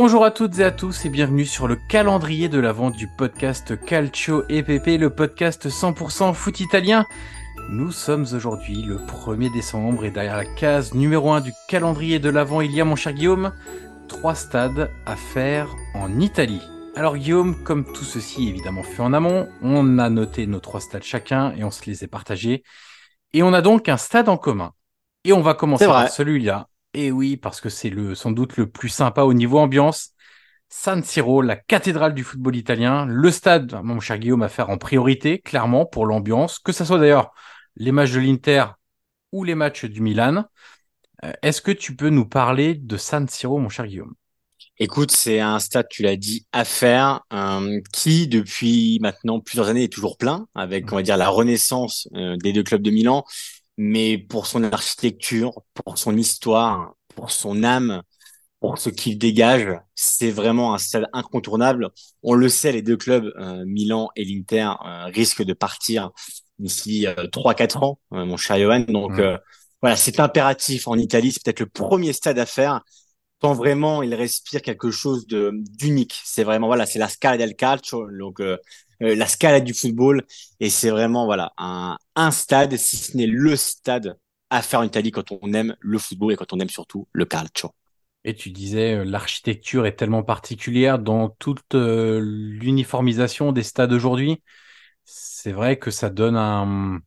Bonjour à toutes et à tous et bienvenue sur le calendrier de la vente du podcast Calcio EPP, le podcast 100% foot italien. Nous sommes aujourd'hui le 1er décembre et derrière la case numéro 1 du calendrier de l'avant, il y a mon cher Guillaume, trois stades à faire en Italie. Alors Guillaume, comme tout ceci est évidemment fait en amont, on a noté nos trois stades chacun et on se les est partagés. Et on a donc un stade en commun. Et on va commencer par celui-là. Et oui, parce que c'est le, sans doute le plus sympa au niveau ambiance. San Siro, la cathédrale du football italien, le stade, mon cher Guillaume, à faire en priorité, clairement, pour l'ambiance, que ce soit d'ailleurs les matchs de l'Inter ou les matchs du Milan. Euh, Est-ce que tu peux nous parler de San Siro, mon cher Guillaume? Écoute, c'est un stade, tu l'as dit, à faire, euh, qui depuis maintenant plusieurs années est toujours plein, avec, on va dire, la renaissance euh, des deux clubs de Milan, mais pour son architecture, pour son histoire, pour son âme, pour ce qu'il dégage, c'est vraiment un stade incontournable. On le sait, les deux clubs, euh, Milan et l'Inter, euh, risquent de partir d'ici euh, trois, quatre ans, euh, mon cher Johan. Donc euh, voilà, c'est impératif en Italie. C'est peut-être le premier stade à faire quand vraiment il respire quelque chose de d'unique. C'est vraiment voilà, c'est la scala del calcio, donc euh, la scala du football, et c'est vraiment voilà un stade, si ce n'est le stade à faire en Italie quand on aime le football et quand on aime surtout le calcio. Et tu disais, euh, l'architecture est tellement particulière dans toute euh, l'uniformisation des stades aujourd'hui. C'est vrai que ça donne un,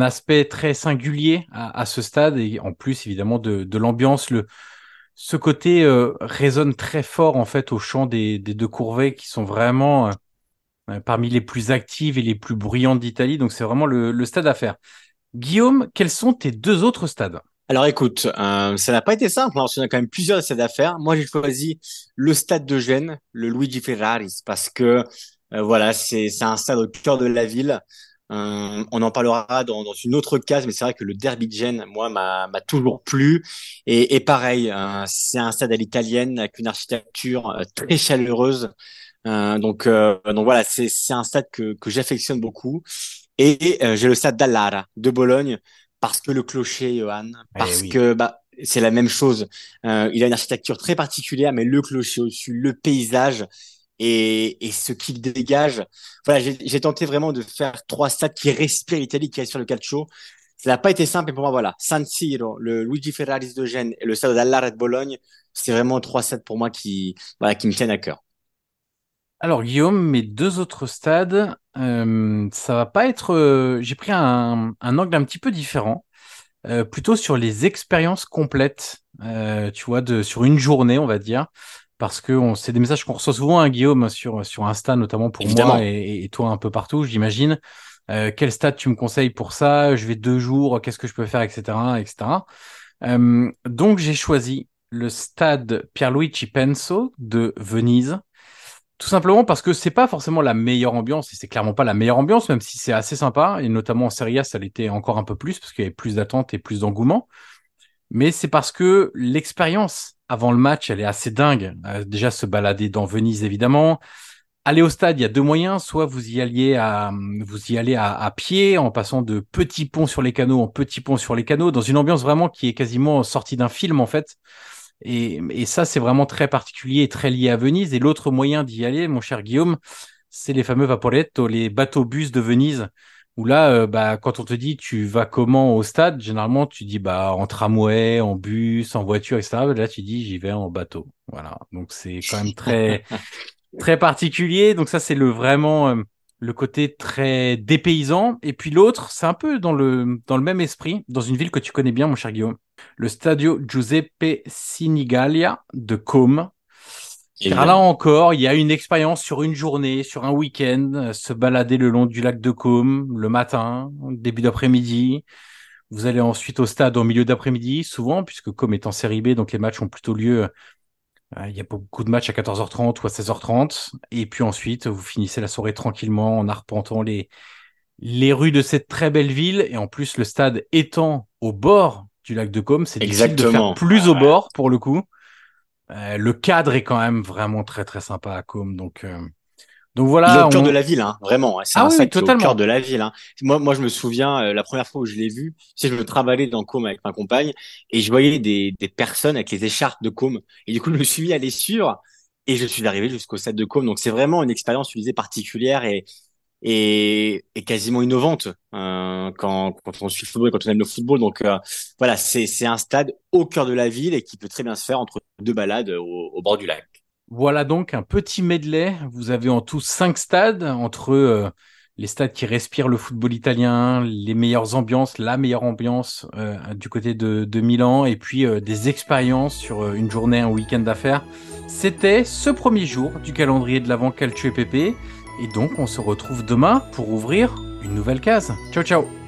aspect très singulier à, ce stade et en plus évidemment de, l'ambiance. Le, ce côté résonne très fort en fait au chant des, des deux courvées qui sont vraiment parmi les plus actives et les plus bruyantes d'Italie. Donc c'est vraiment le, le stade à faire. Guillaume, quels sont tes deux autres stades? Alors écoute, euh, ça n'a pas été simple, hein, qu'on a quand même plusieurs stades à faire. Moi, j'ai choisi le stade de Gênes, le Luigi Ferraris, parce que euh, voilà, c'est un stade au cœur de la ville. Euh, on en parlera dans, dans une autre case, mais c'est vrai que le derby de Gênes, moi, m'a m'a toujours plu. Et, et pareil, euh, c'est un stade à l'italienne avec une architecture euh, très chaleureuse. Euh, donc, euh, donc voilà, c'est c'est un stade que que j'affectionne beaucoup. Et euh, j'ai le stade d'Allara de Bologne parce que le clocher, Johan, parce oui. que bah c'est la même chose. Euh, il a une architecture très particulière, mais le clocher au-dessus, le paysage et, et ce qu'il dégage. Voilà, j'ai j'ai tenté vraiment de faire trois stades qui respirent l'Italie, qui respirent le calcio. Ça n'a pas été simple, mais pour moi, voilà, San Siro, le Luigi Ferraris de Gênes et le stade d'Allara de Bologne, c'est vraiment trois stades pour moi qui, voilà, qui me tiennent à cœur. Alors Guillaume, mes deux autres stades, euh, ça va pas être. euh, J'ai pris un, un angle un petit peu différent, euh, plutôt sur les expériences complètes, euh, tu vois, de sur une journée, on va dire, parce que on, c'est des messages qu'on reçoit souvent, hein, Guillaume, sur sur Insta, notamment pour Évidemment. moi et, et toi un peu partout, j'imagine. Euh, quel stade tu me conseilles pour ça? Je vais deux jours, qu'est-ce que je peux faire, etc., etc. Euh, donc j'ai choisi le stade Pierluigi Penso de Venise. Tout simplement parce que c'est pas forcément la meilleure ambiance, et c'est clairement pas la meilleure ambiance, même si c'est assez sympa, et notamment en Serie A, ça l'était encore un peu plus, parce qu'il y avait plus d'attentes et plus d'engouement. mais c'est parce que l'expérience avant le match, elle est assez dingue. Euh, déjà se balader dans Venise, évidemment. Aller au stade, il y a deux moyens. Soit vous y alliez à, vous y allez à, pied en passant de petits ponts sur les canaux en petits ponts sur les canaux, dans une ambiance vraiment qui est quasiment sortie d'un film en fait. Et, et ça, c'est vraiment très particulier et très lié à Venise. Et l'autre moyen d'y aller, mon cher Guillaume, c'est les fameux vaporetto, les bateaux-bus de Venise où là, euh, bah, quand on te dit tu vas comment au stade, généralement tu dis bah en tramway, en bus, en voiture, etc. Là, tu dis j'y vais en bateau. Voilà. Donc c'est quand même très très particulier. Donc ça, c'est le vraiment euh, le côté très dépaysant. Et puis l'autre, c'est un peu dans le dans le même esprit, dans une ville que tu connais bien, mon cher Guillaume, le Stadio Giuseppe Sinigalia de Côme. Car là encore, il y a une expérience sur une journée, sur un week-end, euh, se balader le long du lac de Côme le matin, début d'après-midi. Vous allez ensuite au stade au milieu d'après-midi, souvent, puisque Côme est en série B, donc les matchs ont plutôt lieu. Euh, il y a beaucoup de matchs à 14h30 ou à 16h30. Et puis ensuite, vous finissez la soirée tranquillement en arpentant les, les rues de cette très belle ville. Et en plus, le stade étant au bord du lac de Côme, c'est difficile de faire plus au bord pour le coup. Euh, le cadre est quand même vraiment très très sympa à Com. Donc, euh, donc voilà. au cœur de la ville, hein, vraiment. C'est ah un oui, totalement. au cœur de la ville. Hein. Moi, moi, je me souviens euh, la première fois où je l'ai vu, c'est je me travaillais dans Com avec ma compagne et je voyais des, des personnes avec les écharpes de Com. Et du coup, je me suis mis à les suivre et je suis arrivé jusqu'au stade de Com. Donc c'est vraiment une expérience utilisée particulière et et, et quasiment innovante euh, quand, quand on suit le football et quand on aime le football. Donc euh, voilà, c'est un stade au cœur de la ville et qui peut très bien se faire entre deux balades au, au bord du lac. Voilà donc un petit medley. Vous avez en tout cinq stades entre euh, les stades qui respirent le football italien, les meilleures ambiances, la meilleure ambiance euh, du côté de, de, Milan et puis euh, des expériences sur une journée, un week-end d'affaires. C'était ce premier jour du calendrier de l'avant Calcio et Pépé. Et donc, on se retrouve demain pour ouvrir une nouvelle case. Ciao, ciao